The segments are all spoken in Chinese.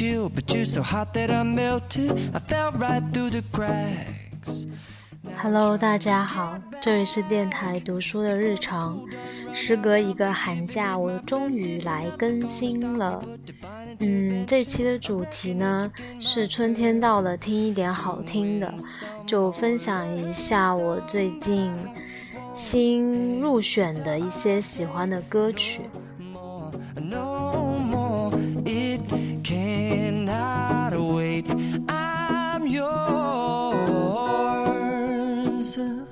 you put your so that I melted. i felt right through the cracks. Hello 大家好这里是电台读书的日常。时隔一个寒假我终于来更新了。嗯这期的主题呢是春天到了听一点好听的。就分享一下我最近新入选的一些喜欢的歌曲。answer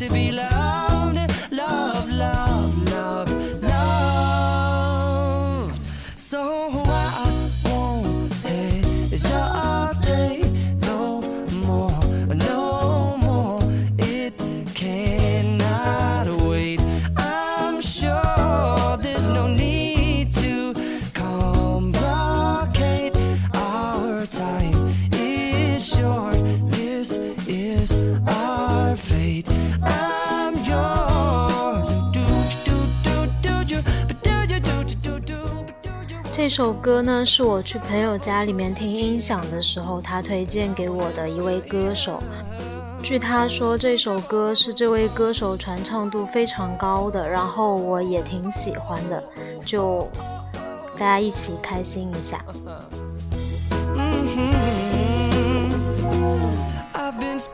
这这首歌呢，是我去朋友家里面听音响的时候，他推荐给我的一位歌手。据他说，这首歌是这位歌手传唱度非常高的，然后我也挺喜欢的，就大家一起开心一下。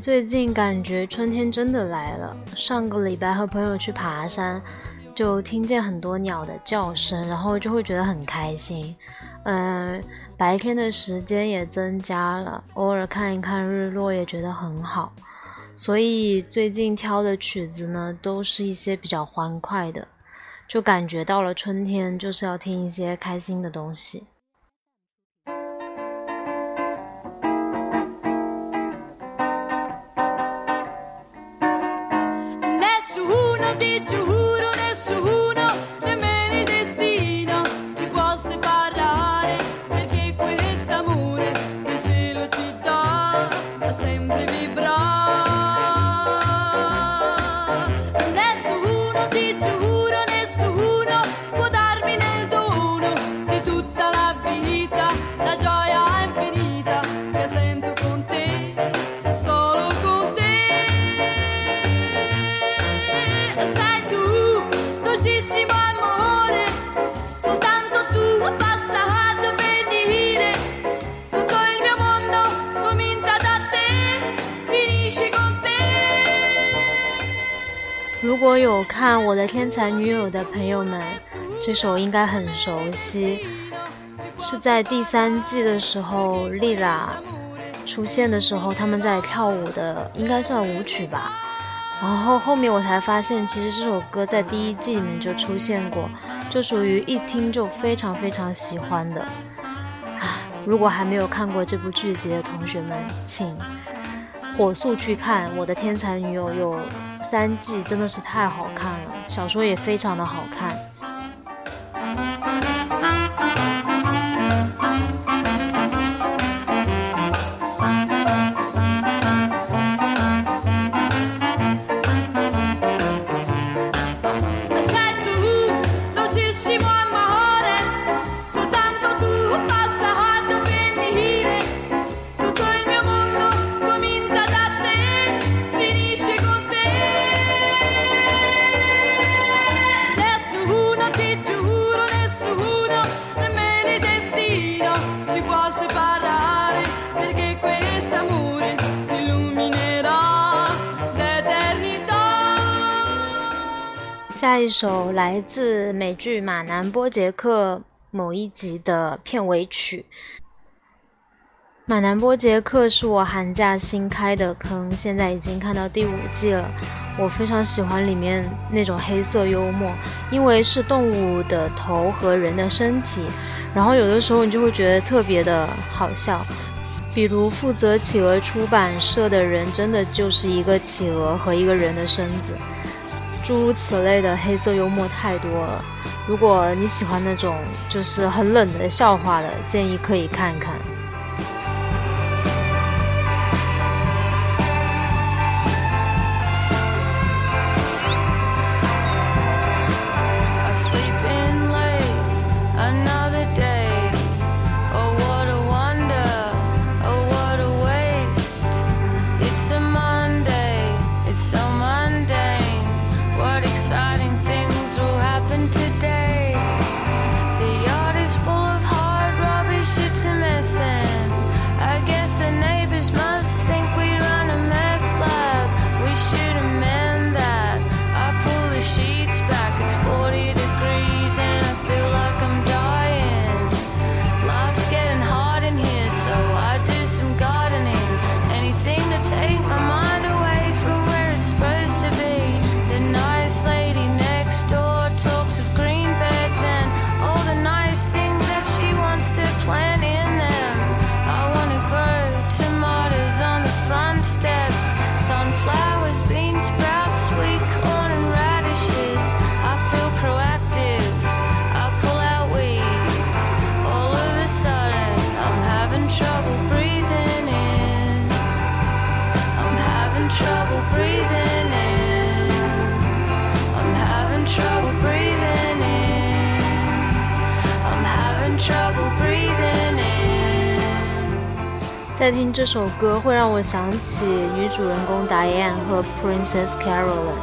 最近感觉春天真的来了。上个礼拜和朋友去爬山，就听见很多鸟的叫声，然后就会觉得很开心。嗯，白天的时间也增加了，偶尔看一看日落也觉得很好。所以最近挑的曲子呢，都是一些比较欢快的，就感觉到了春天就是要听一些开心的东西。看我的天才女友的朋友们，这首应该很熟悉，是在第三季的时候，丽拉出现的时候，他们在跳舞的，应该算舞曲吧。然后后面我才发现，其实这首歌在第一季里面就出现过，就属于一听就非常非常喜欢的。啊，如果还没有看过这部剧集的同学们，请火速去看《我的天才女友》，有三季，真的是太好看了，小说也非常的好看。一首来自美剧《马南波杰克》某一集的片尾曲。马南波杰克是我寒假新开的坑，现在已经看到第五季了。我非常喜欢里面那种黑色幽默，因为是动物的头和人的身体，然后有的时候你就会觉得特别的好笑。比如负责企鹅出版社的人，真的就是一个企鹅和一个人的身子。诸如此类的黑色幽默太多了，如果你喜欢那种就是很冷的笑话的，建议可以看看。在听这首歌会让我想起女主人公达燕和 Princess Caroline，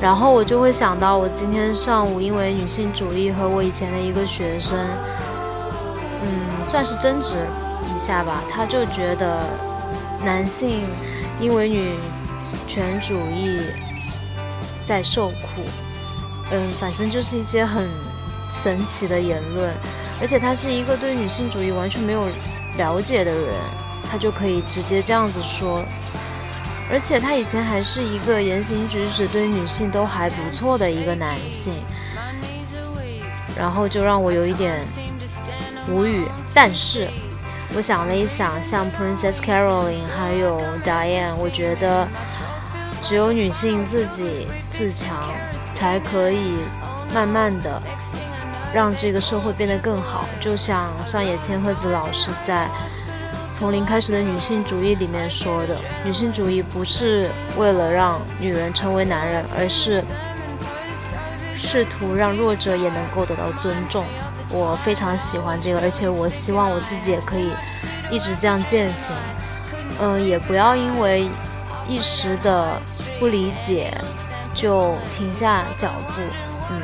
然后我就会想到我今天上午因为女性主义和我以前的一个学生，嗯，算是争执一下吧。他就觉得男性因为女权主义在受苦，嗯，反正就是一些很神奇的言论，而且他是一个对女性主义完全没有了解的人。他就可以直接这样子说，而且他以前还是一个言行举止对女性都还不错的一个男性，然后就让我有一点无语。但是我想了一想，像 Princess Caroline 还有 Diane，我觉得只有女性自己自强，才可以慢慢的让这个社会变得更好。就像上野千鹤子老师在。从零开始的女性主义里面说的，女性主义不是为了让女人成为男人，而是试图让弱者也能够得到尊重。我非常喜欢这个，而且我希望我自己也可以一直这样践行。嗯，也不要因为一时的不理解就停下脚步。嗯。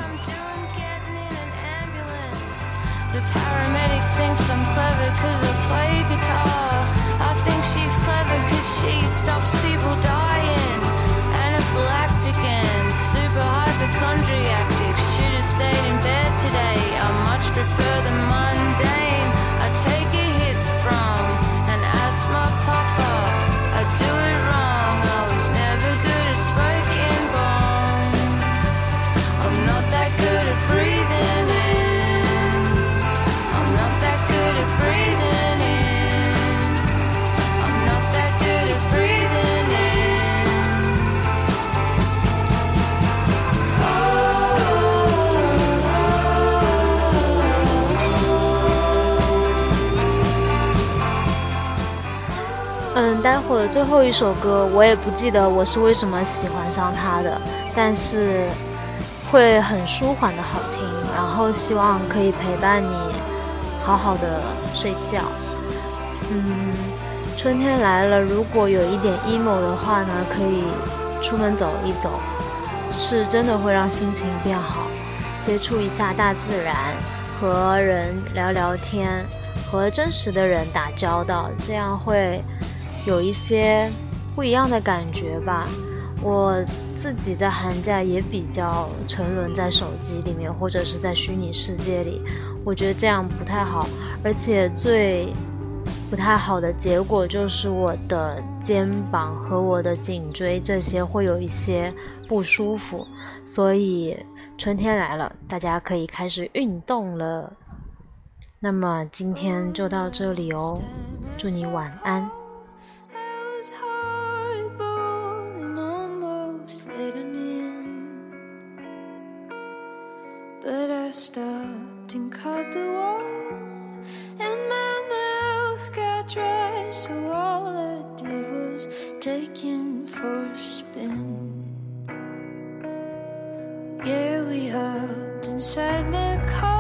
She stops people dying. Anaphylactic and super hypochondriac. Should have stayed in bed today. I much prefer 待会的最后一首歌，我也不记得我是为什么喜欢上它的，但是会很舒缓的好听，然后希望可以陪伴你好好的睡觉。嗯，春天来了，如果有一点 emo 的话呢，可以出门走一走，是真的会让心情变好，接触一下大自然，和人聊聊天。和真实的人打交道，这样会有一些不一样的感觉吧。我自己在寒假也比较沉沦在手机里面，或者是在虚拟世界里，我觉得这样不太好。而且最不太好的结果就是我的肩膀和我的颈椎这些会有一些不舒服。所以春天来了，大家可以开始运动了。那么今天就到这里哦，祝你晚安。stopped and cut the wall. And my mouth got dry, so all I did was take him for a spin. Yeah, we hopped inside my car.